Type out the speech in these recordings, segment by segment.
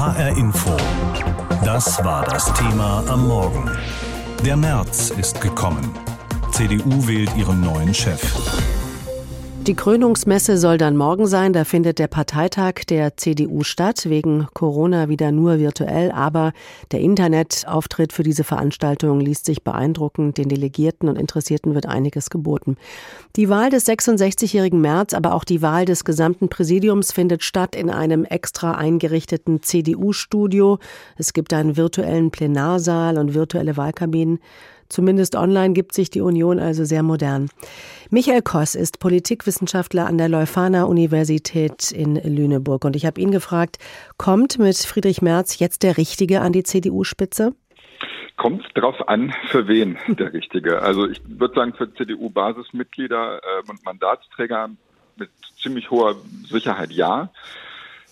HR Info. Das war das Thema am Morgen. Der März ist gekommen. CDU wählt ihren neuen Chef. Die Krönungsmesse soll dann morgen sein. Da findet der Parteitag der CDU statt. Wegen Corona wieder nur virtuell. Aber der Internetauftritt für diese Veranstaltung liest sich beeindruckend. Den Delegierten und Interessierten wird einiges geboten. Die Wahl des 66-jährigen März, aber auch die Wahl des gesamten Präsidiums findet statt in einem extra eingerichteten CDU-Studio. Es gibt einen virtuellen Plenarsaal und virtuelle Wahlkabinen. Zumindest online gibt sich die Union also sehr modern. Michael Koss ist Politikwissenschaftler an der Leuphana Universität in Lüneburg. Und ich habe ihn gefragt, kommt mit Friedrich Merz jetzt der Richtige an die CDU-Spitze? Kommt drauf an, für wen der Richtige. Also ich würde sagen, für CDU-Basismitglieder äh, und Mandatsträger mit ziemlich hoher Sicherheit ja.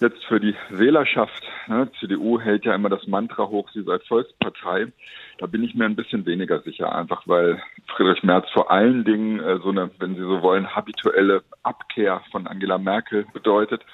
Jetzt für die Wählerschaft, ne, CDU hält ja immer das Mantra hoch, sie sei Volkspartei. Da bin ich mir ein bisschen weniger sicher, einfach weil Friedrich Merz vor allen Dingen äh, so eine, wenn Sie so wollen, habituelle Abkehr von Angela Merkel bedeutet.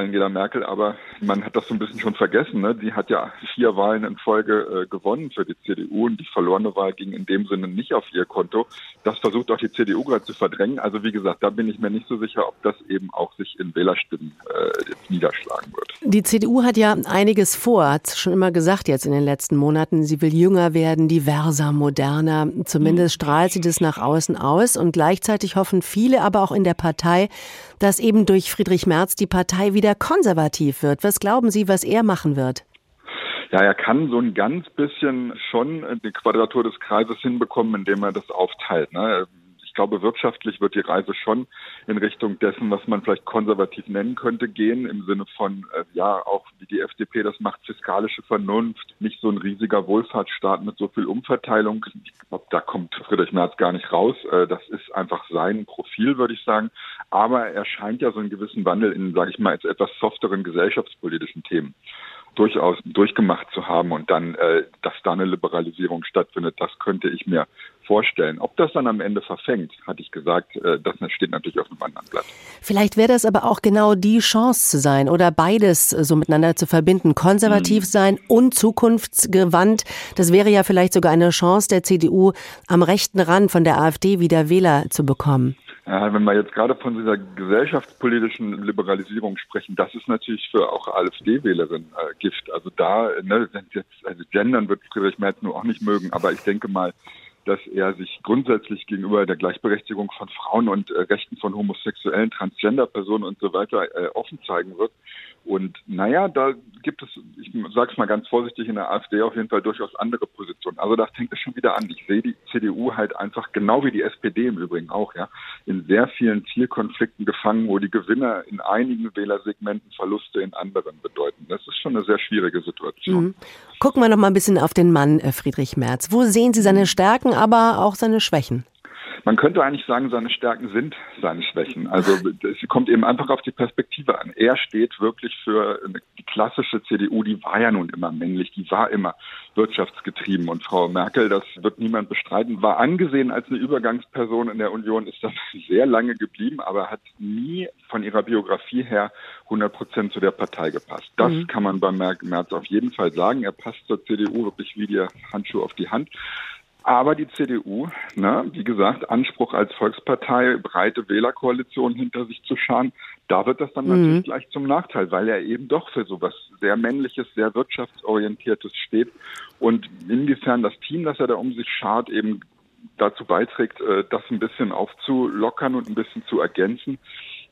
Angela Merkel, aber man hat das so ein bisschen schon vergessen. Ne? Die hat ja vier Wahlen in Folge äh, gewonnen für die CDU und die verlorene Wahl ging in dem Sinne nicht auf ihr Konto. Das versucht auch die CDU gerade zu verdrängen. Also wie gesagt, da bin ich mir nicht so sicher, ob das eben auch sich in Wählerstimmen äh, niederschlagen wird. Die CDU hat ja einiges vor, hat schon immer gesagt jetzt in den letzten Monaten. Sie will jünger werden, diverser, moderner. Zumindest mhm. strahlt sie das nach außen aus und gleichzeitig hoffen viele, aber auch in der Partei, dass eben durch Friedrich Merz die Partei wieder konservativ wird. Was glauben Sie, was er machen wird? Ja, er kann so ein ganz bisschen schon die Quadratur des Kreises hinbekommen, indem er das aufteilt. Ne? Ich glaube, wirtschaftlich wird die Reise schon in Richtung dessen, was man vielleicht konservativ nennen könnte, gehen, im Sinne von, äh, ja, auch wie die FDP das macht, fiskalische Vernunft, nicht so ein riesiger Wohlfahrtsstaat mit so viel Umverteilung. Ich glaube, da kommt Friedrich Merz gar nicht raus. Äh, das ist einfach sein Profil, würde ich sagen. Aber er scheint ja so einen gewissen Wandel in, sage ich mal, jetzt etwas softeren gesellschaftspolitischen Themen durchaus durchgemacht zu haben und dann, äh, dass da eine Liberalisierung stattfindet, das könnte ich mir vorstellen. Ob das dann am Ende verfängt, hatte ich gesagt, äh, das steht natürlich auf einem anderen Blatt. Vielleicht wäre das aber auch genau die Chance zu sein oder beides so miteinander zu verbinden. Konservativ mhm. sein und zukunftsgewandt. Das wäre ja vielleicht sogar eine Chance der CDU, am rechten Rand von der AfD wieder Wähler zu bekommen. Ja, wenn wir jetzt gerade von dieser gesellschaftspolitischen Liberalisierung sprechen, das ist natürlich für auch AfD-Wählerinnen äh, Gift. Also da, ne, jetzt, also gendern wird Friedrich Merz nur auch nicht mögen, aber ich denke mal, dass er sich grundsätzlich gegenüber der Gleichberechtigung von Frauen und äh, Rechten von homosexuellen, Transgender-Personen und so weiter äh, offen zeigen wird. Und naja, da gibt es, ich sage es mal ganz vorsichtig, in der AfD auf jeden Fall durchaus andere Positionen. Also da fängt es schon wieder an. Ich sehe die CDU halt einfach, genau wie die SPD im Übrigen auch, ja, in sehr vielen Zielkonflikten gefangen, wo die Gewinner in einigen Wählersegmenten Verluste in anderen bedeuten. Das ist schon eine sehr schwierige Situation. Mhm. Gucken wir noch mal ein bisschen auf den Mann äh, Friedrich Merz. Wo sehen Sie seine Stärken, aber auch seine Schwächen? Man könnte eigentlich sagen, seine Stärken sind seine Schwächen. Also es kommt eben einfach auf die Perspektive an. Er steht wirklich für die klassische CDU, die war ja nun immer männlich, die war immer wirtschaftsgetrieben. Und Frau Merkel, das wird niemand bestreiten, war angesehen als eine Übergangsperson in der Union, ist das sehr lange geblieben, aber hat nie von ihrer Biografie her 100 Prozent zu der Partei gepasst. Das mhm. kann man bei Merz auf jeden Fall sagen. Er passt zur CDU wirklich wie der Handschuh auf die Hand. Aber die CDU, ne, wie gesagt, Anspruch als Volkspartei, breite Wählerkoalition hinter sich zu scharen, da wird das dann mhm. natürlich gleich zum Nachteil, weil er eben doch für sowas sehr männliches, sehr wirtschaftsorientiertes steht. Und inwiefern das Team, das er da um sich schart, eben dazu beiträgt, äh, das ein bisschen aufzulockern und ein bisschen zu ergänzen,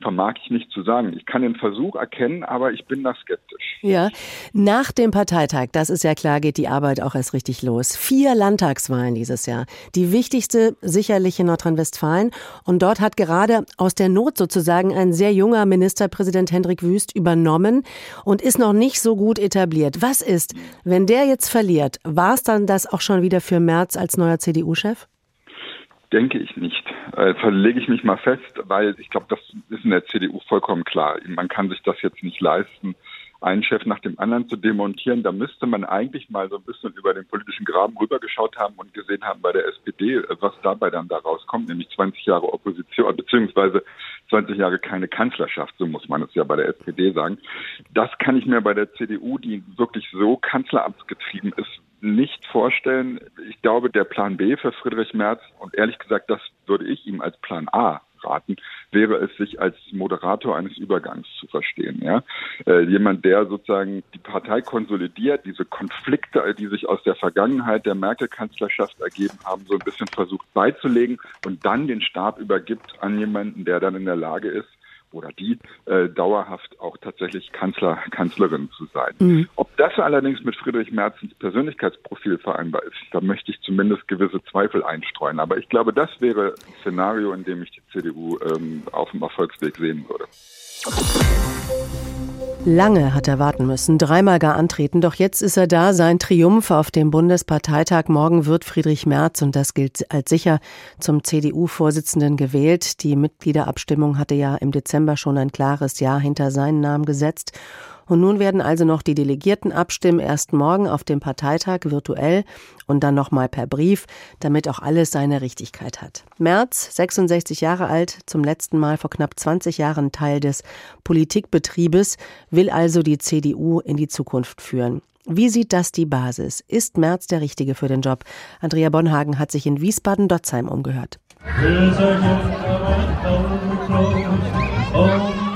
vermag ich nicht zu sagen. Ich kann den Versuch erkennen, aber ich bin da skeptisch. Ja, nach dem Parteitag, das ist ja klar, geht die Arbeit auch erst richtig los. Vier Landtagswahlen dieses Jahr. Die wichtigste sicherlich in Nordrhein-Westfalen. Und dort hat gerade aus der Not sozusagen ein sehr junger Ministerpräsident Hendrik Wüst übernommen und ist noch nicht so gut etabliert. Was ist, wenn der jetzt verliert? War es dann das auch schon wieder für Merz als neuer CDU-Chef? Denke ich nicht. Äh, verlege ich mich mal fest, weil ich glaube, das ist in der CDU vollkommen klar. Man kann sich das jetzt nicht leisten, einen Chef nach dem anderen zu demontieren. Da müsste man eigentlich mal so ein bisschen über den politischen Graben rübergeschaut haben und gesehen haben bei der SPD, was dabei dann da rauskommt, nämlich 20 Jahre Opposition, beziehungsweise 20 Jahre keine Kanzlerschaft, so muss man es ja bei der SPD sagen. Das kann ich mir bei der CDU, die wirklich so kanzleramtsgetrieben ist, nicht vorstellen. Ich glaube, der Plan B für Friedrich Merz, und ehrlich gesagt, das würde ich ihm als Plan A raten, wäre es, sich als Moderator eines Übergangs zu verstehen. Ja? Äh, jemand, der sozusagen die Partei konsolidiert, diese Konflikte, die sich aus der Vergangenheit der Merkel-Kanzlerschaft ergeben haben, so ein bisschen versucht beizulegen und dann den Stab übergibt an jemanden, der dann in der Lage ist, oder die äh, dauerhaft auch tatsächlich Kanzler, Kanzlerin zu sein. Mhm. Ob das allerdings mit Friedrich Merzens Persönlichkeitsprofil vereinbar ist, da möchte ich zumindest gewisse Zweifel einstreuen. Aber ich glaube, das wäre ein Szenario, in dem ich die CDU ähm, auf dem Erfolgsweg sehen würde. Lange hat er warten müssen, dreimal gar antreten, doch jetzt ist er da, sein Triumph auf dem Bundesparteitag. Morgen wird Friedrich Merz, und das gilt als sicher, zum CDU-Vorsitzenden gewählt. Die Mitgliederabstimmung hatte ja im Dezember schon ein klares Ja hinter seinen Namen gesetzt. Und nun werden also noch die Delegierten abstimmen, erst morgen auf dem Parteitag virtuell und dann nochmal per Brief, damit auch alles seine Richtigkeit hat. Merz, 66 Jahre alt, zum letzten Mal vor knapp 20 Jahren Teil des Politikbetriebes, will also die CDU in die Zukunft führen. Wie sieht das die Basis? Ist Merz der Richtige für den Job? Andrea Bonhagen hat sich in Wiesbaden-Dotzheim umgehört.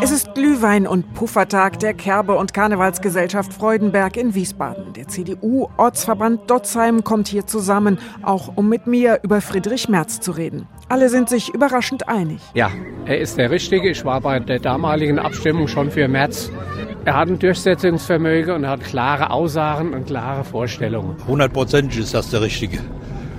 Es ist Glühwein- und Puffertag der Kerbe- und Karnevalsgesellschaft Freudenberg in Wiesbaden. Der CDU-Ortsverband Dotzheim kommt hier zusammen, auch um mit mir über Friedrich Merz zu reden. Alle sind sich überraschend einig. Ja, er ist der Richtige. Ich war bei der damaligen Abstimmung schon für Merz. Er hat ein Durchsetzungsvermögen und er hat klare Aussagen und klare Vorstellungen. Hundertprozentig ist das der Richtige.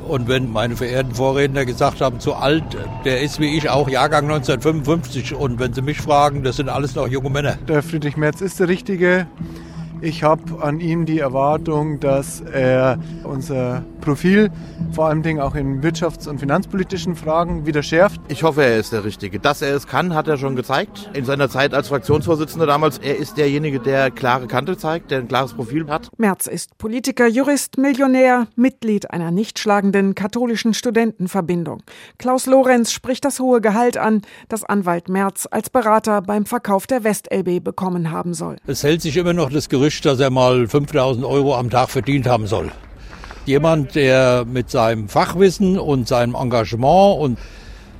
Und wenn meine verehrten Vorredner gesagt haben, zu alt, der ist wie ich auch Jahrgang 1955. Und wenn Sie mich fragen, das sind alles noch junge Männer. Der Friedrich Merz ist der Richtige. Ich habe an ihm die Erwartung, dass er unser Profil vor allem Dingen auch in wirtschafts- und finanzpolitischen Fragen wieder schärft. Ich hoffe, er ist der Richtige. Dass er es kann, hat er schon gezeigt. In seiner Zeit als Fraktionsvorsitzender damals. Er ist derjenige, der klare Kante zeigt, der ein klares Profil hat. Merz ist Politiker, Jurist, Millionär, Mitglied einer nicht schlagenden katholischen Studentenverbindung. Klaus Lorenz spricht das hohe Gehalt an, das Anwalt Merz als Berater beim Verkauf der WestLB bekommen haben soll. Es hält sich immer noch das Gerücht Gerücht, dass er mal 5000 Euro am Tag verdient haben soll. Jemand, der mit seinem Fachwissen und seinem Engagement und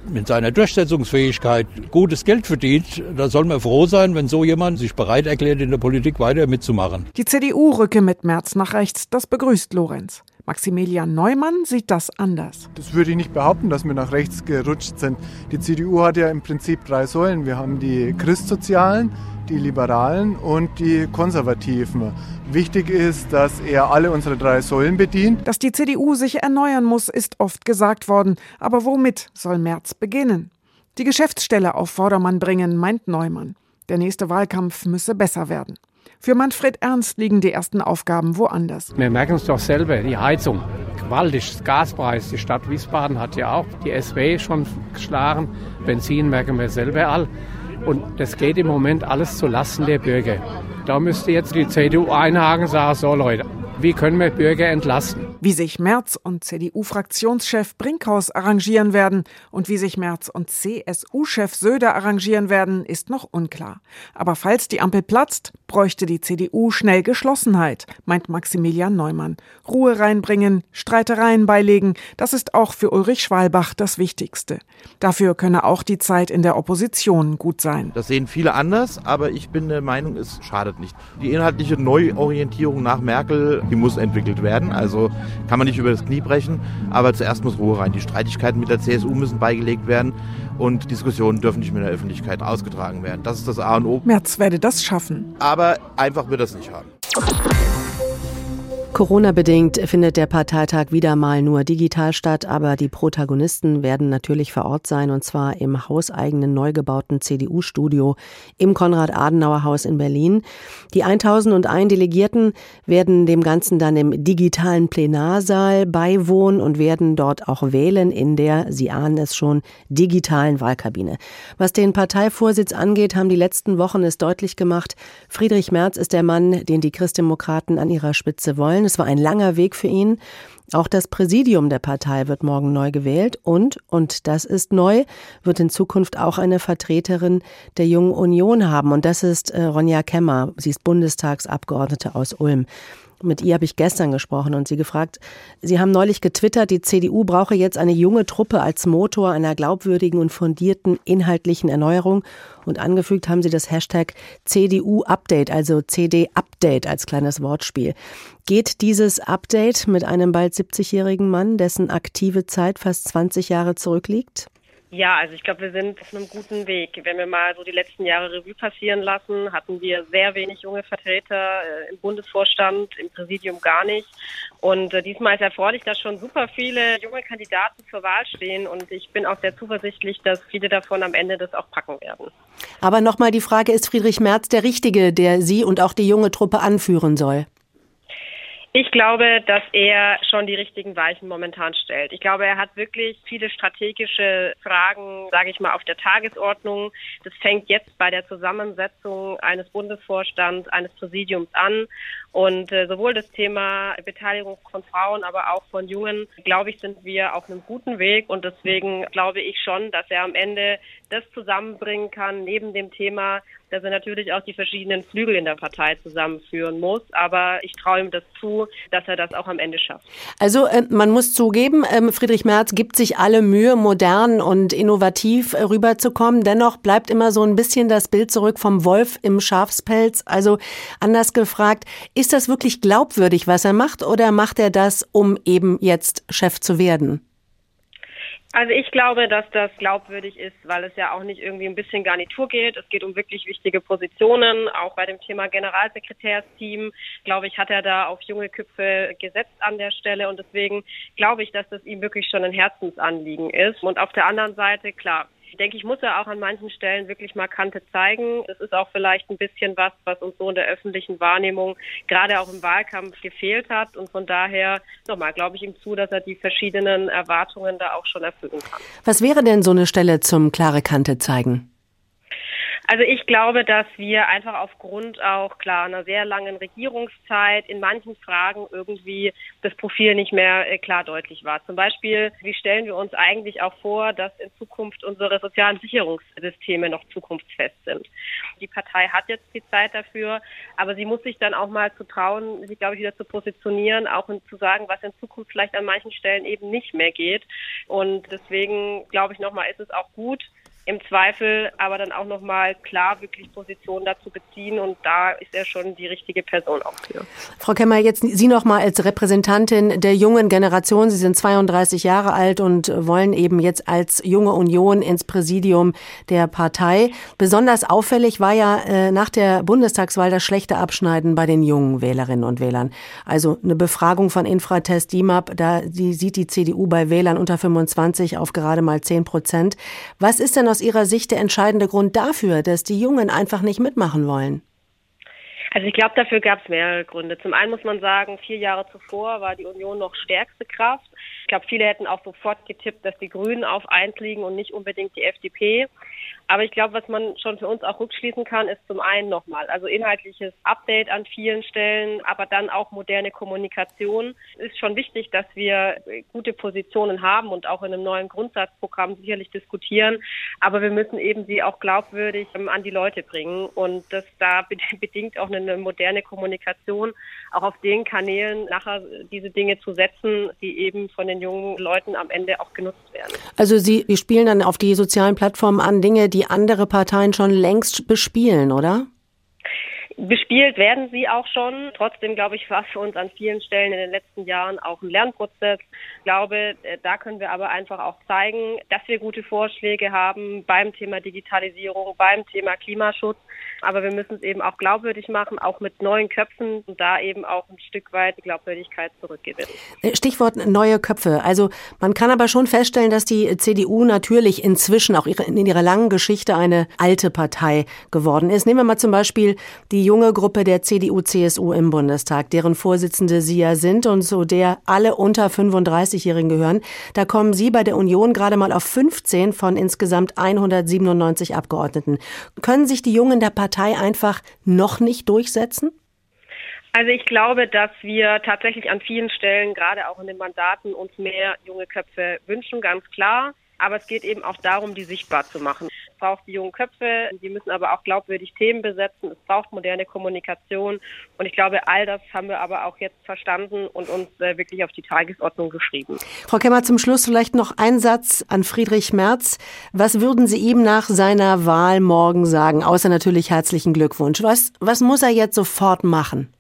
mit seiner Durchsetzungsfähigkeit gutes Geld verdient, da soll man froh sein, wenn so jemand sich bereit erklärt, in der Politik weiter mitzumachen. Die CDU rücke mit März nach rechts, das begrüßt Lorenz. Maximilian Neumann sieht das anders. Das würde ich nicht behaupten, dass wir nach rechts gerutscht sind. Die CDU hat ja im Prinzip drei Säulen. Wir haben die Christsozialen, die Liberalen und die Konservativen. Wichtig ist, dass er alle unsere drei Säulen bedient. Dass die CDU sich erneuern muss, ist oft gesagt worden. Aber womit soll Merz beginnen? Die Geschäftsstelle auf Vordermann bringen, meint Neumann. Der nächste Wahlkampf müsse besser werden. Für Manfred Ernst liegen die ersten Aufgaben woanders. Wir merken es doch selber, die Heizung. Gewaltig, Gaspreis. Die Stadt Wiesbaden hat ja auch die SW schon geschlagen. Benzin merken wir selber all. Und das geht im Moment alles zu Lasten der Bürger. Da müsste jetzt die CDU einhaken und sagen, so Leute, wie können wir Bürger entlasten? Wie sich Merz und CDU-Fraktionschef Brinkhaus arrangieren werden und wie sich Merz und CSU-Chef Söder arrangieren werden, ist noch unklar. Aber falls die Ampel platzt, bräuchte die CDU schnell Geschlossenheit, meint Maximilian Neumann. Ruhe reinbringen, Streitereien beilegen, das ist auch für Ulrich Schwalbach das Wichtigste. Dafür könne auch die Zeit in der Opposition gut sein. Das sehen viele anders, aber ich bin der Meinung, es schadet nicht. Die inhaltliche Neuorientierung nach Merkel, die muss entwickelt werden. Also kann man nicht über das Knie brechen, aber zuerst muss Ruhe rein. Die Streitigkeiten mit der CSU müssen beigelegt werden und Diskussionen dürfen nicht mehr in der Öffentlichkeit ausgetragen werden. Das ist das A und O. Merz werde das schaffen. Aber einfach wird das nicht haben. Corona-bedingt findet der Parteitag wieder mal nur digital statt, aber die Protagonisten werden natürlich vor Ort sein und zwar im hauseigenen neu gebauten CDU-Studio im Konrad-Adenauer-Haus in Berlin. Die 1001 Delegierten werden dem Ganzen dann im digitalen Plenarsaal beiwohnen und werden dort auch wählen in der, Sie ahnen es schon, digitalen Wahlkabine. Was den Parteivorsitz angeht, haben die letzten Wochen es deutlich gemacht, Friedrich Merz ist der Mann, den die Christdemokraten an ihrer Spitze wollen. Es war ein langer Weg für ihn. Auch das Präsidium der Partei wird morgen neu gewählt und, und das ist neu, wird in Zukunft auch eine Vertreterin der Jungen Union haben. Und das ist äh, Ronja Kemmer. Sie ist Bundestagsabgeordnete aus Ulm. Mit ihr habe ich gestern gesprochen und sie gefragt, Sie haben neulich getwittert, die CDU brauche jetzt eine junge Truppe als Motor einer glaubwürdigen und fundierten inhaltlichen Erneuerung. Und angefügt haben Sie das Hashtag CDU-Update, also CD-Update als kleines Wortspiel. Geht dieses Update mit einem bald 70-jährigen Mann, dessen aktive Zeit fast 20 Jahre zurückliegt? Ja, also ich glaube, wir sind auf einem guten Weg. Wenn wir mal so die letzten Jahre Revue passieren lassen, hatten wir sehr wenig junge Vertreter äh, im Bundesvorstand, im Präsidium gar nicht. Und äh, diesmal ist erfreulich, dass schon super viele junge Kandidaten zur Wahl stehen. Und ich bin auch sehr zuversichtlich, dass viele davon am Ende das auch packen werden. Aber nochmal die Frage, ist Friedrich Merz der Richtige, der Sie und auch die junge Truppe anführen soll? Ich glaube, dass er schon die richtigen Weichen momentan stellt. Ich glaube, er hat wirklich viele strategische Fragen, sage ich mal, auf der Tagesordnung. Das fängt jetzt bei der Zusammensetzung eines Bundesvorstands, eines Präsidiums an. Und äh, sowohl das Thema Beteiligung von Frauen, aber auch von Jungen, glaube ich, sind wir auf einem guten Weg. Und deswegen glaube ich schon, dass er am Ende das zusammenbringen kann, neben dem Thema, dass er natürlich auch die verschiedenen Flügel in der Partei zusammenführen muss. Aber ich traue ihm das zu, dass er das auch am Ende schafft. Also äh, man muss zugeben, äh, Friedrich Merz gibt sich alle Mühe, modern und innovativ äh, rüberzukommen. Dennoch bleibt immer so ein bisschen das Bild zurück vom Wolf im Schafspelz. Also anders gefragt, das wirklich glaubwürdig, was er macht, oder macht er das, um eben jetzt Chef zu werden? Also ich glaube, dass das glaubwürdig ist, weil es ja auch nicht irgendwie ein bisschen Garnitur geht. Es geht um wirklich wichtige Positionen. Auch bei dem Thema Generalsekretärsteam, glaube ich, hat er da auf junge Köpfe gesetzt an der Stelle. Und deswegen glaube ich, dass das ihm wirklich schon ein Herzensanliegen ist. Und auf der anderen Seite, klar, denke ich, muss er auch an manchen Stellen wirklich markante zeigen. Das ist auch vielleicht ein bisschen was, was uns so in der öffentlichen Wahrnehmung gerade auch im Wahlkampf gefehlt hat. Und von daher, nochmal, glaube ich ihm zu, dass er die verschiedenen Erwartungen da auch schon erfüllen kann. Was wäre denn so eine Stelle zum klare Kante zeigen? Also ich glaube, dass wir einfach aufgrund auch klar einer sehr langen Regierungszeit in manchen Fragen irgendwie das Profil nicht mehr äh, klar deutlich war. Zum Beispiel, wie stellen wir uns eigentlich auch vor, dass in Zukunft unsere sozialen Sicherungssysteme noch zukunftsfest sind? Die Partei hat jetzt die Zeit dafür, aber sie muss sich dann auch mal zu trauen, sich, glaube ich, wieder zu positionieren, auch zu sagen, was in Zukunft vielleicht an manchen Stellen eben nicht mehr geht. Und deswegen glaube ich nochmal, ist es auch gut, im Zweifel aber dann auch nochmal klar wirklich Position dazu beziehen und da ist er schon die richtige Person auch für. Frau Kemmer, jetzt Sie nochmal als Repräsentantin der jungen Generation. Sie sind 32 Jahre alt und wollen eben jetzt als junge Union ins Präsidium der Partei. Besonders auffällig war ja äh, nach der Bundestagswahl das schlechte Abschneiden bei den jungen Wählerinnen und Wählern. Also eine Befragung von Infratest DIMAP, da die sieht die CDU bei Wählern unter 25 auf gerade mal 10 Prozent. Was ist denn aus Ihrer Sicht der entscheidende Grund dafür, dass die Jungen einfach nicht mitmachen wollen? Also ich glaube, dafür gab es mehrere Gründe. Zum einen muss man sagen, vier Jahre zuvor war die Union noch stärkste Kraft. Ich glaube, viele hätten auch sofort getippt, dass die Grünen auf eins liegen und nicht unbedingt die FDP. Aber ich glaube, was man schon für uns auch rückschließen kann, ist zum einen nochmal, also inhaltliches Update an vielen Stellen, aber dann auch moderne Kommunikation. Es ist schon wichtig, dass wir gute Positionen haben und auch in einem neuen Grundsatzprogramm sicherlich diskutieren. Aber wir müssen eben sie auch glaubwürdig ähm, an die Leute bringen. Und das da bedingt auch eine moderne Kommunikation, auch auf den Kanälen nachher diese Dinge zu setzen, die eben von den jungen Leuten am Ende auch genutzt werden. Also Sie, Sie spielen dann auf die sozialen Plattformen an Dinge, die andere Parteien schon längst bespielen, oder? Bespielt werden sie auch schon. Trotzdem, glaube ich, war für uns an vielen Stellen in den letzten Jahren auch ein Lernprozess. Ich glaube, äh, da können wir aber einfach auch zeigen, dass wir gute Vorschläge haben beim Thema Digitalisierung, beim Thema Klimaschutz Aber wir müssen es eben auch glaubwürdig machen, auch mit neuen Köpfen und da eben auch ein Stück weit die Glaubwürdigkeit zurückgewinnen. Stichwort neue Köpfe. Also man kann aber schon feststellen, dass die CDU natürlich inzwischen auch in ihrer langen Geschichte eine alte Partei geworden ist. Nehmen wir mal zum Beispiel die junge Gruppe der CDU-CSU im Bundestag, deren Vorsitzende Sie ja sind und zu der alle unter 35-Jährigen gehören. Da kommen Sie bei der Union gerade mal auf 15 von insgesamt 197 Abgeordneten. Können sich die Jungen der Partei Partei einfach noch nicht durchsetzen? Also ich glaube, dass wir tatsächlich an vielen Stellen, gerade auch in den Mandaten, uns mehr junge Köpfe wünschen, ganz klar. Aber es geht eben auch darum, die sichtbar zu machen. Braucht die jungen Köpfe, die müssen aber auch glaubwürdig Themen besetzen. Es braucht moderne Kommunikation. Und ich glaube, all das haben wir aber auch jetzt verstanden und uns äh, wirklich auf die Tagesordnung geschrieben. Frau Kemmer, zum Schluss vielleicht noch ein Satz an Friedrich Merz. Was würden Sie ihm nach seiner Wahl morgen sagen? Außer natürlich herzlichen Glückwunsch. Was, was muss er jetzt sofort machen?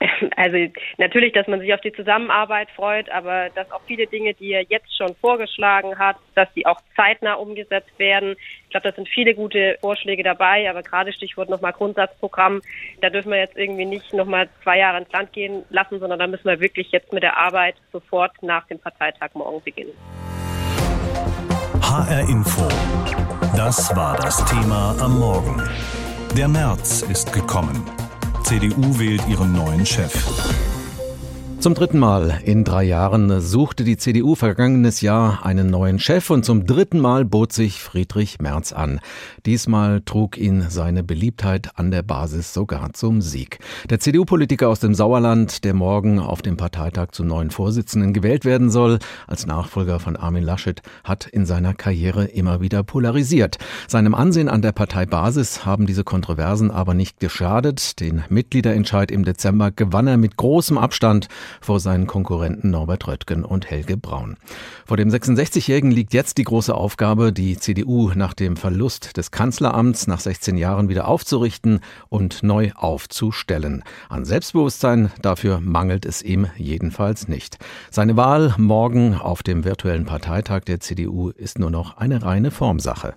Also natürlich, dass man sich auf die Zusammenarbeit freut, aber dass auch viele Dinge, die er jetzt schon vorgeschlagen hat, dass die auch zeitnah umgesetzt werden. Ich glaube, da sind viele gute Vorschläge dabei, aber gerade Stichwort nochmal Grundsatzprogramm, da dürfen wir jetzt irgendwie nicht nochmal zwei Jahre ins Land gehen lassen, sondern da müssen wir wirklich jetzt mit der Arbeit sofort nach dem Parteitag morgen beginnen. HR Info. Das war das Thema am Morgen. Der März ist gekommen. CDU wählt ihren neuen Chef. Zum dritten Mal in drei Jahren suchte die CDU vergangenes Jahr einen neuen Chef und zum dritten Mal bot sich Friedrich Merz an. Diesmal trug ihn seine Beliebtheit an der Basis sogar zum Sieg. Der CDU-Politiker aus dem Sauerland, der morgen auf dem Parteitag zum neuen Vorsitzenden gewählt werden soll, als Nachfolger von Armin Laschet, hat in seiner Karriere immer wieder polarisiert. Seinem Ansehen an der Parteibasis haben diese Kontroversen aber nicht geschadet. Den Mitgliederentscheid im Dezember gewann er mit großem Abstand vor seinen Konkurrenten Norbert Röttgen und Helge Braun. Vor dem 66-Jährigen liegt jetzt die große Aufgabe, die CDU nach dem Verlust des Kanzleramts nach 16 Jahren wieder aufzurichten und neu aufzustellen. An Selbstbewusstsein dafür mangelt es ihm jedenfalls nicht. Seine Wahl morgen auf dem virtuellen Parteitag der CDU ist nur noch eine reine Formsache.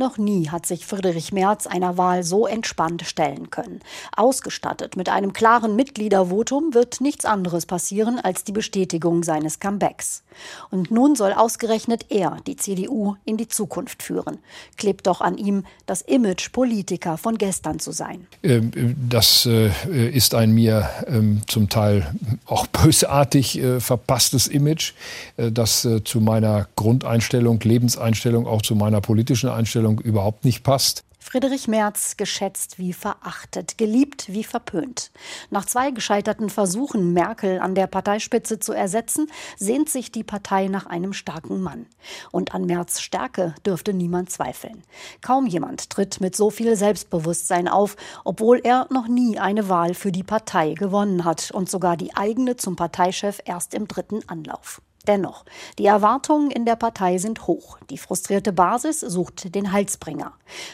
Noch nie hat sich Friedrich Merz einer Wahl so entspannt stellen können. Ausgestattet mit einem klaren Mitgliedervotum wird nichts anderes passieren als die Bestätigung seines Comebacks. Und nun soll ausgerechnet er die CDU in die Zukunft führen. Klebt doch an ihm das Image, Politiker von gestern zu sein. Ähm, das äh, ist ein mir ähm, zum Teil auch bösartig äh, verpasstes Image, äh, das zu meiner Grundeinstellung, Lebenseinstellung, auch zu meiner politischen Einstellung Vorstellung überhaupt nicht passt. Friedrich Merz geschätzt wie verachtet, geliebt wie verpönt. Nach zwei gescheiterten Versuchen, Merkel an der Parteispitze zu ersetzen, sehnt sich die Partei nach einem starken Mann. Und an Merz Stärke dürfte niemand zweifeln. Kaum jemand tritt mit so viel Selbstbewusstsein auf, obwohl er noch nie eine Wahl für die Partei gewonnen hat und sogar die eigene zum Parteichef erst im dritten Anlauf. Dennoch, die Erwartungen in der Partei sind hoch. Die frustrierte Basis sucht den Halsbringer.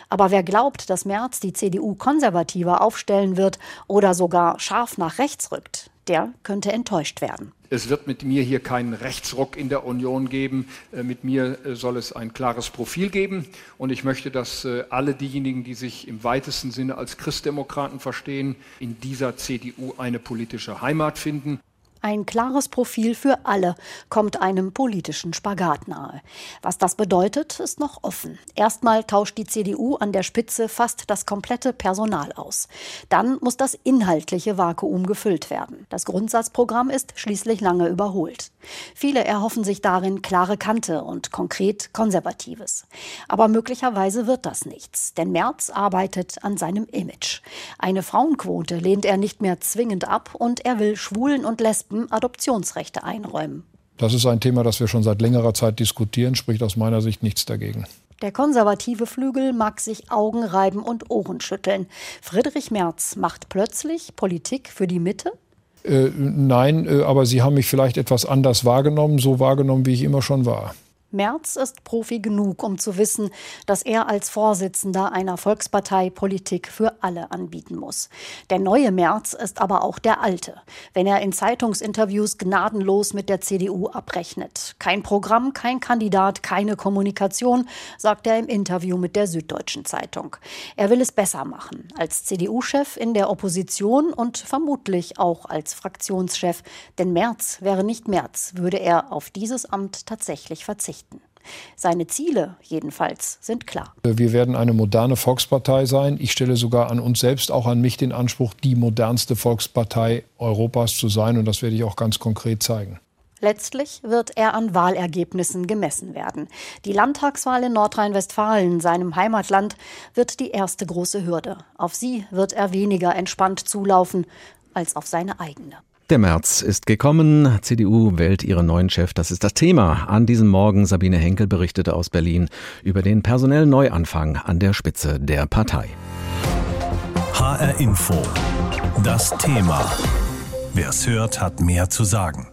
Aber wer glaubt, dass Merz die CDU konservativer aufstellen wird oder sogar scharf nach rechts rückt, der könnte enttäuscht werden. Es wird mit mir hier keinen Rechtsruck in der Union geben. Äh, mit mir äh, soll es ein klares Profil geben. Und ich möchte, dass äh, alle diejenigen, die sich im weitesten Sinne als Christdemokraten verstehen, in dieser CDU eine politische Heimat finden. Ein klares Profil für alle kommt einem politischen Spagat nahe. Was das bedeutet, ist noch offen. Erstmal tauscht die CDU an der Spitze fast das komplette Personal aus. Dann muss das inhaltliche Vakuum gefüllt werden. Das Grundsatzprogramm ist schließlich lange überholt. Viele erhoffen sich darin klare Kante und konkret Konservatives. Aber möglicherweise wird das nichts, denn Merz arbeitet an seinem Image. Eine Frauenquote lehnt er nicht mehr zwingend ab und er will Schwulen und Lesben Lesben Adoptionsrechte einräumen. Das ist ein Thema, das wir schon seit längerer Zeit diskutieren, spricht aus meiner Sicht nichts dagegen. Der konservative Flügel mag sich Augen reiben und Ohren schütteln. Friedrich Merz macht plötzlich Politik für die Mitte? Äh, nein, äh, aber Sie haben mich vielleicht etwas anders wahrgenommen, so wahrgenommen, wie ich immer schon war. Merz ist Profi genug, um zu wissen, dass er als Vorsitzender einer Volkspartei Politik für alle anbieten muss. Der neue Merz ist aber auch der alte, wenn er in Zeitungsinterviews gnadenlos mit der CDU abrechnet. Kein Programm, kein Kandidat, keine Kommunikation, sagt er im Interview mit der Süddeutschen Zeitung. Er will es besser machen, als CDU-Chef in der Opposition und vermutlich auch als Fraktionschef. Denn Merz wäre nicht Merz, würde er auf dieses Amt tatsächlich verzichten. Seine Ziele jedenfalls sind klar. Wir werden eine moderne Volkspartei sein. Ich stelle sogar an uns selbst, auch an mich den Anspruch, die modernste Volkspartei Europas zu sein. Und das werde ich auch ganz konkret zeigen. Letztlich wird er an Wahlergebnissen gemessen werden. Die Landtagswahl in Nordrhein-Westfalen, seinem Heimatland, wird die erste große Hürde. Auf sie wird er weniger entspannt zulaufen als auf seine eigene. Der März ist gekommen. CDU wählt ihren neuen Chef. Das ist das Thema. An diesem Morgen Sabine Henkel berichtete aus Berlin über den personellen Neuanfang an der Spitze der Partei. HR Info. Das Thema. Wer es hört, hat mehr zu sagen.